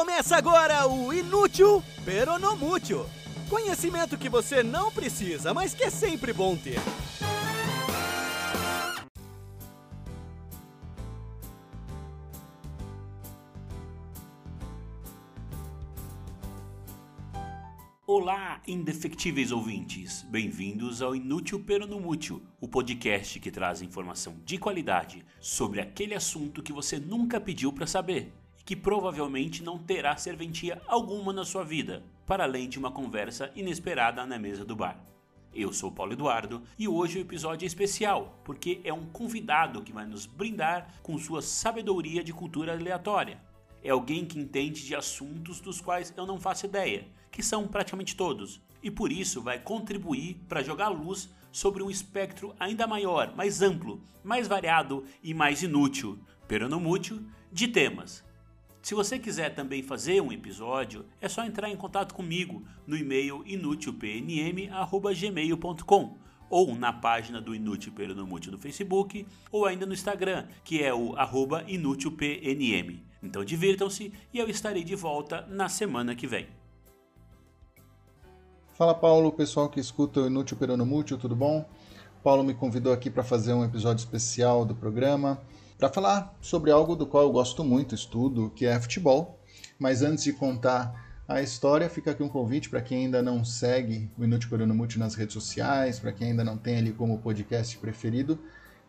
Começa agora o Inútil Peronomútil. Conhecimento que você não precisa, mas que é sempre bom ter. Olá, indefectíveis ouvintes! Bem-vindos ao Inútil Peronomútil, o podcast que traz informação de qualidade sobre aquele assunto que você nunca pediu para saber que provavelmente não terá serventia alguma na sua vida, para além de uma conversa inesperada na mesa do bar. Eu sou Paulo Eduardo e hoje o episódio é especial, porque é um convidado que vai nos brindar com sua sabedoria de cultura aleatória é alguém que entende de assuntos dos quais eu não faço ideia, que são praticamente todos, e por isso vai contribuir para jogar luz sobre um espectro ainda maior, mais amplo, mais variado e mais inútil, pero de temas. Se você quiser também fazer um episódio, é só entrar em contato comigo no e-mail inutilpnm@gmail.com ou na página do Inútil Peronomútil no Facebook ou ainda no Instagram, que é o inútilpnm. Então divirtam-se e eu estarei de volta na semana que vem. Fala Paulo, pessoal que escuta o Inútil Peronomútil, tudo bom? Paulo me convidou aqui para fazer um episódio especial do programa, para falar sobre algo do qual eu gosto muito, estudo, que é futebol. Mas antes de contar a história, fica aqui um convite para quem ainda não segue o Inútil Peronomútil nas redes sociais, para quem ainda não tem ali como podcast preferido,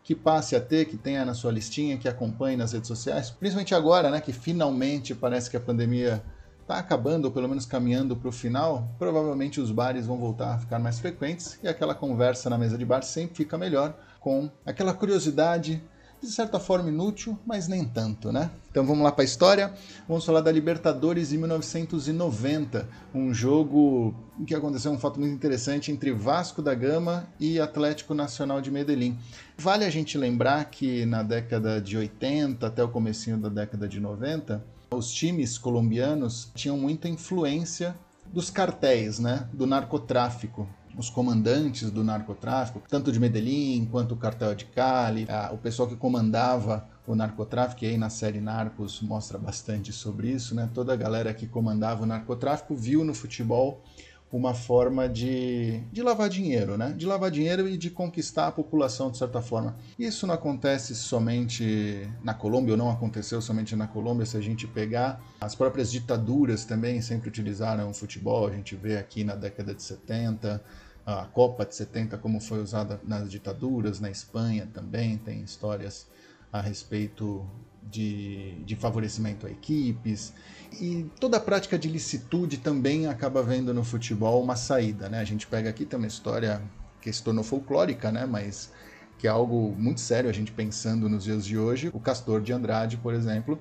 que passe a ter, que tenha na sua listinha, que acompanhe nas redes sociais, principalmente agora, né, que finalmente parece que a pandemia está acabando, ou pelo menos caminhando para o final, provavelmente os bares vão voltar a ficar mais frequentes e aquela conversa na mesa de bar sempre fica melhor, com aquela curiosidade de certa forma inútil, mas nem tanto, né? Então vamos lá para a história. Vamos falar da Libertadores em 1990, um jogo que aconteceu um fato muito interessante entre Vasco da Gama e Atlético Nacional de Medellín. Vale a gente lembrar que na década de 80 até o comecinho da década de 90, os times colombianos tinham muita influência dos cartéis, né, do narcotráfico os comandantes do narcotráfico, tanto de Medellín quanto o cartel de Cali, o pessoal que comandava o narcotráfico, e aí na série Narcos mostra bastante sobre isso, né? Toda a galera que comandava o narcotráfico viu no futebol uma forma de, de lavar dinheiro, né? De lavar dinheiro e de conquistar a população de certa forma. Isso não acontece somente na Colômbia, ou não aconteceu somente na Colômbia, se a gente pegar as próprias ditaduras também sempre utilizaram o futebol, a gente vê aqui na década de 70, a Copa de 70 como foi usada nas ditaduras, na Espanha também tem histórias a respeito de, de favorecimento a equipes. E toda a prática de licitude também acaba vendo no futebol uma saída. Né? A gente pega aqui, tem uma história que se tornou folclórica, né? mas que é algo muito sério a gente pensando nos dias de hoje. O Castor de Andrade, por exemplo,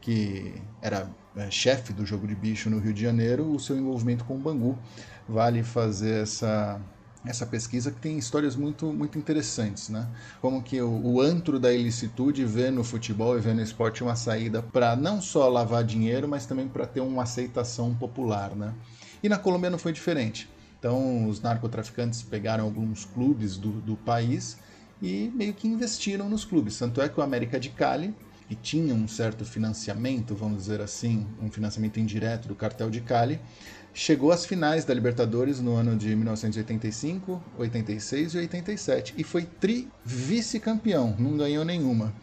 que era é, chefe do jogo de bicho no Rio de Janeiro, o seu envolvimento com o Bangu. Vale fazer essa essa pesquisa que tem histórias muito, muito interessantes, né? Como que o, o antro da ilicitude vê no futebol e vê no esporte uma saída para não só lavar dinheiro, mas também para ter uma aceitação popular, né? E na Colômbia não foi diferente. Então, os narcotraficantes pegaram alguns clubes do, do país e meio que investiram nos clubes. Tanto é que o América de Cali, que tinha um certo financiamento, vamos dizer assim, um financiamento indireto do cartel de Cali, chegou às finais da Libertadores no ano de 1985, 86 e 87 e foi tri-vice-campeão, não ganhou nenhuma.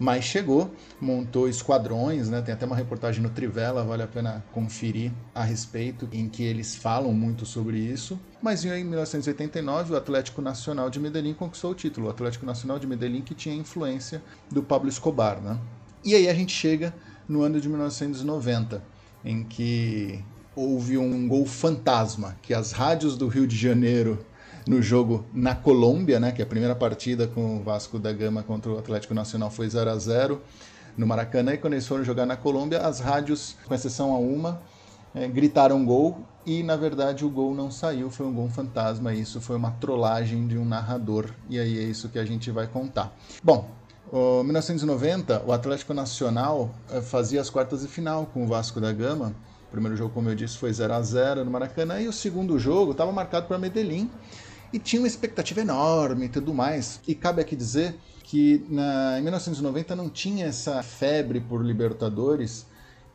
Mas chegou, montou esquadrões, né? tem até uma reportagem no Trivela, vale a pena conferir a respeito, em que eles falam muito sobre isso. Mas em 1989, o Atlético Nacional de Medellín conquistou o título. O Atlético Nacional de Medellín que tinha influência do Pablo Escobar. Né? E aí a gente chega no ano de 1990, em que houve um gol fantasma, que as rádios do Rio de Janeiro no jogo na Colômbia, né, que a primeira partida com o Vasco da Gama contra o Atlético Nacional foi 0 a 0 no Maracanã, e quando eles foram jogar na Colômbia, as rádios, com exceção a uma, é, gritaram gol e na verdade o gol não saiu, foi um gol fantasma. Isso foi uma trollagem de um narrador. E aí é isso que a gente vai contar. Bom, em 1990 o Atlético Nacional é, fazia as quartas de final com o Vasco da Gama. O primeiro jogo, como eu disse, foi 0 a 0 no Maracanã. E o segundo jogo estava marcado para Medellín e tinha uma expectativa enorme e tudo mais. E cabe aqui dizer que na, em 1990 não tinha essa febre por Libertadores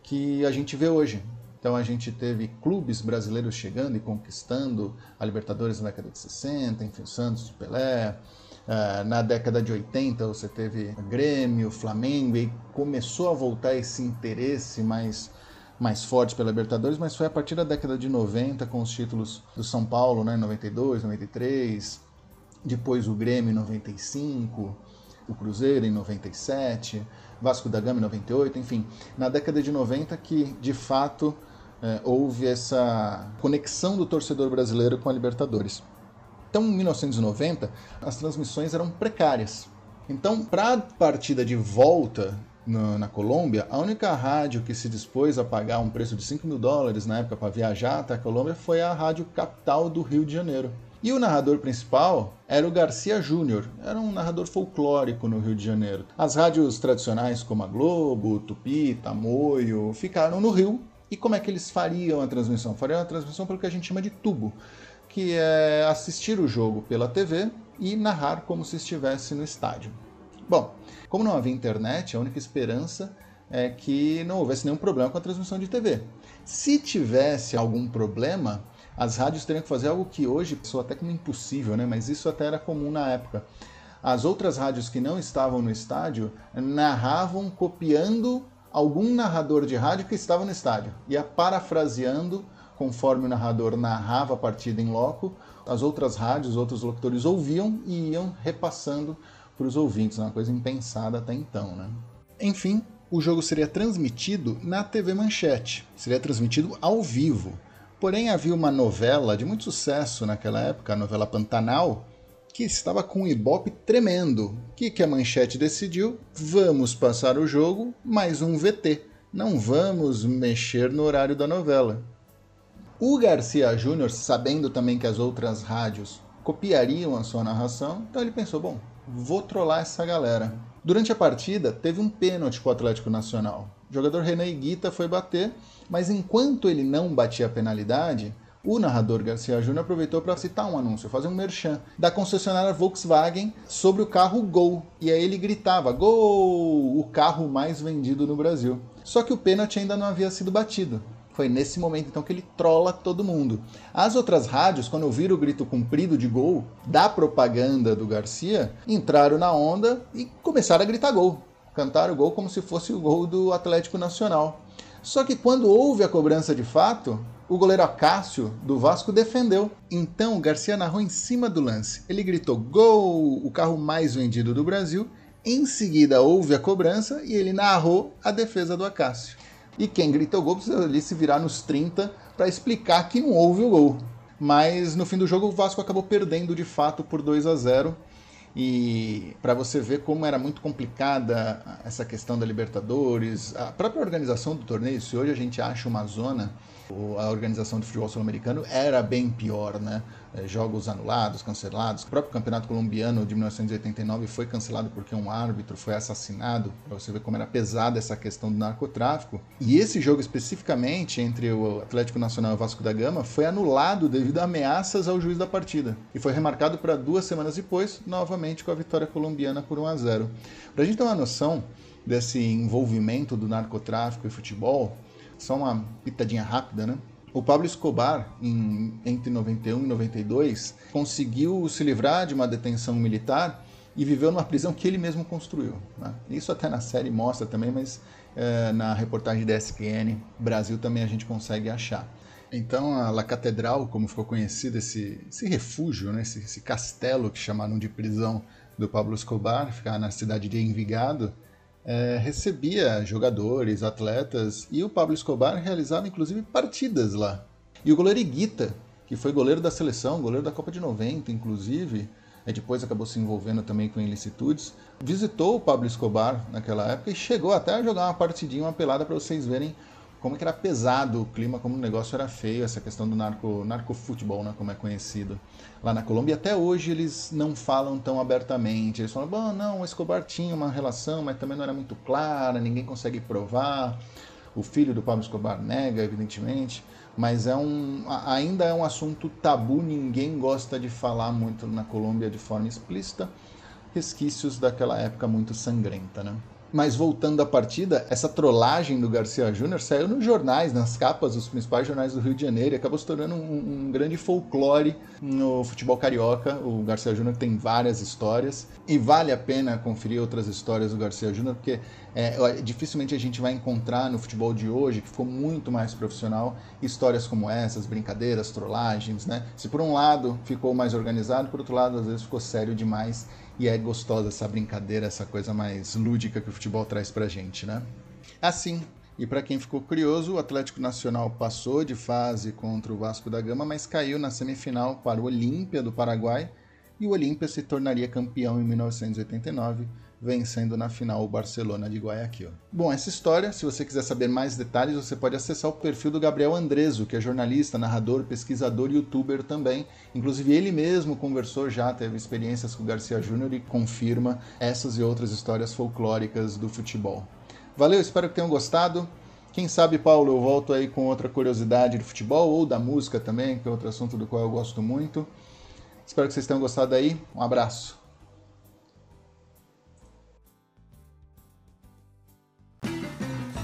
que a gente vê hoje. Então a gente teve clubes brasileiros chegando e conquistando a Libertadores na década de 60, enfim, Santos, Pelé. Uh, na década de 80 você teve Grêmio, Flamengo e começou a voltar esse interesse mais, mais forte pela Libertadores, mas foi a partir da década de 90 com os títulos do São Paulo, né, 92, 93, depois o Grêmio em 95, o Cruzeiro em 97, Vasco da Gama em 98, enfim, na década de 90 que de fato é, houve essa conexão do torcedor brasileiro com a Libertadores. Então, em 1990, as transmissões eram precárias. Então, para a partida de volta no, na Colômbia, a única rádio que se dispôs a pagar um preço de 5 mil dólares na época para viajar até a Colômbia foi a Rádio Capital do Rio de Janeiro. E o narrador principal era o Garcia Júnior, era um narrador folclórico no Rio de Janeiro. As rádios tradicionais como a Globo, Tupi, Tamoio ficaram no Rio e como é que eles fariam a transmissão? Fariam a transmissão pelo que a gente chama de tubo, que é assistir o jogo pela TV e narrar como se estivesse no estádio. Bom, como não havia internet, a única esperança é que não houvesse nenhum problema com a transmissão de TV. Se tivesse algum problema, as rádios teriam que fazer algo que hoje soa até como impossível, né? mas isso até era comum na época. As outras rádios que não estavam no estádio narravam copiando algum narrador de rádio que estava no estádio. Ia parafraseando conforme o narrador narrava a partida em loco, as outras rádios, outros locutores ouviam e iam repassando para os ouvintes, uma coisa impensada até então. Né? Enfim, o jogo seria transmitido na TV Manchete, seria transmitido ao vivo. Porém, havia uma novela de muito sucesso naquela época, a novela Pantanal, que estava com um ibope tremendo. O que, que a manchete decidiu? Vamos passar o jogo mais um VT. Não vamos mexer no horário da novela. O Garcia Júnior, sabendo também que as outras rádios copiariam a sua narração, então ele pensou: bom, vou trollar essa galera. Durante a partida, teve um pênalti para o Atlético Nacional. O jogador Renan Iguita foi bater, mas enquanto ele não batia a penalidade, o narrador Garcia Júnior aproveitou para citar um anúncio, fazer um merchan da concessionária Volkswagen sobre o carro Gol. E aí ele gritava: Gol! O carro mais vendido no Brasil. Só que o pênalti ainda não havia sido batido. Foi nesse momento então que ele trola todo mundo. As outras rádios, quando ouviram o grito comprido de gol da propaganda do Garcia, entraram na onda e começaram a gritar gol. Cantaram o gol como se fosse o gol do Atlético Nacional. Só que quando houve a cobrança de fato, o goleiro Acácio, do Vasco, defendeu. Então o Garcia narrou em cima do lance. Ele gritou: Gol! O carro mais vendido do Brasil. Em seguida houve a cobrança e ele narrou a defesa do Acácio. E quem gritou gol precisa ali se virar nos 30 para explicar que não houve o gol. Mas no fim do jogo o Vasco acabou perdendo de fato por 2 a 0 e para você ver como era muito complicada essa questão da Libertadores, a própria organização do torneio, se hoje a gente acha uma zona a organização do futebol sul-americano era bem pior, né? É, jogos anulados, cancelados. O próprio campeonato colombiano de 1989 foi cancelado porque um árbitro foi assassinado, para você ver como era pesada essa questão do narcotráfico. E esse jogo especificamente entre o Atlético Nacional e o Vasco da Gama foi anulado devido a ameaças ao juiz da partida e foi remarcado para duas semanas depois, novamente com a vitória colombiana por 1 a 0. Para a gente ter uma noção desse envolvimento do narcotráfico e futebol, só uma pitadinha rápida, né? O Pablo Escobar, em, entre 91 e 92, conseguiu se livrar de uma detenção militar e viveu numa prisão que ele mesmo construiu. Né? Isso até na série mostra também, mas é, na reportagem da SQN Brasil também a gente consegue achar. Então a La Catedral, como ficou conhecido esse, esse refúgio, né? esse, esse castelo que chamaram de prisão do Pablo Escobar, ficava na cidade de Envigado, é, recebia jogadores, atletas, e o Pablo Escobar realizava inclusive partidas lá. E o goleiro Iguita, que foi goleiro da seleção, goleiro da Copa de 90, inclusive, e depois acabou se envolvendo também com ilicitudes, visitou o Pablo Escobar naquela época e chegou até a jogar uma partidinha, uma pelada para vocês verem como que era pesado o clima, como o negócio era feio, essa questão do narco, narcofutebol, né, como é conhecido lá na Colômbia. E até hoje eles não falam tão abertamente. Eles falam, bom, não, o Escobar tinha uma relação, mas também não era muito clara, ninguém consegue provar. O filho do Pablo Escobar nega, evidentemente, mas é um, ainda é um assunto tabu, ninguém gosta de falar muito na Colômbia de forma explícita. Resquícios daquela época muito sangrenta, né? Mas voltando à partida, essa trollagem do Garcia Júnior saiu nos jornais, nas capas dos principais jornais do Rio de Janeiro e acabou se tornando um, um grande folclore no futebol carioca. O Garcia Júnior tem várias histórias e vale a pena conferir outras histórias do Garcia Júnior, porque é, dificilmente a gente vai encontrar no futebol de hoje, que ficou muito mais profissional, histórias como essas, brincadeiras, trollagens, né? Se por um lado ficou mais organizado, por outro lado às vezes ficou sério demais e é gostosa essa brincadeira, essa coisa mais lúdica que o futebol traz pra gente, né? Assim, e para quem ficou curioso, o Atlético Nacional passou de fase contra o Vasco da Gama, mas caiu na semifinal para o Olímpia do Paraguai, e o Olímpia se tornaria campeão em 1989 vencendo na final o Barcelona de Guayaquil. Bom, essa história, se você quiser saber mais detalhes, você pode acessar o perfil do Gabriel Andreso, que é jornalista, narrador, pesquisador e youtuber também. Inclusive ele mesmo conversou já, teve experiências com o Garcia Júnior e confirma essas e outras histórias folclóricas do futebol. Valeu, espero que tenham gostado. Quem sabe, Paulo, eu volto aí com outra curiosidade do futebol ou da música também, que é outro assunto do qual eu gosto muito. Espero que vocês tenham gostado aí. Um abraço.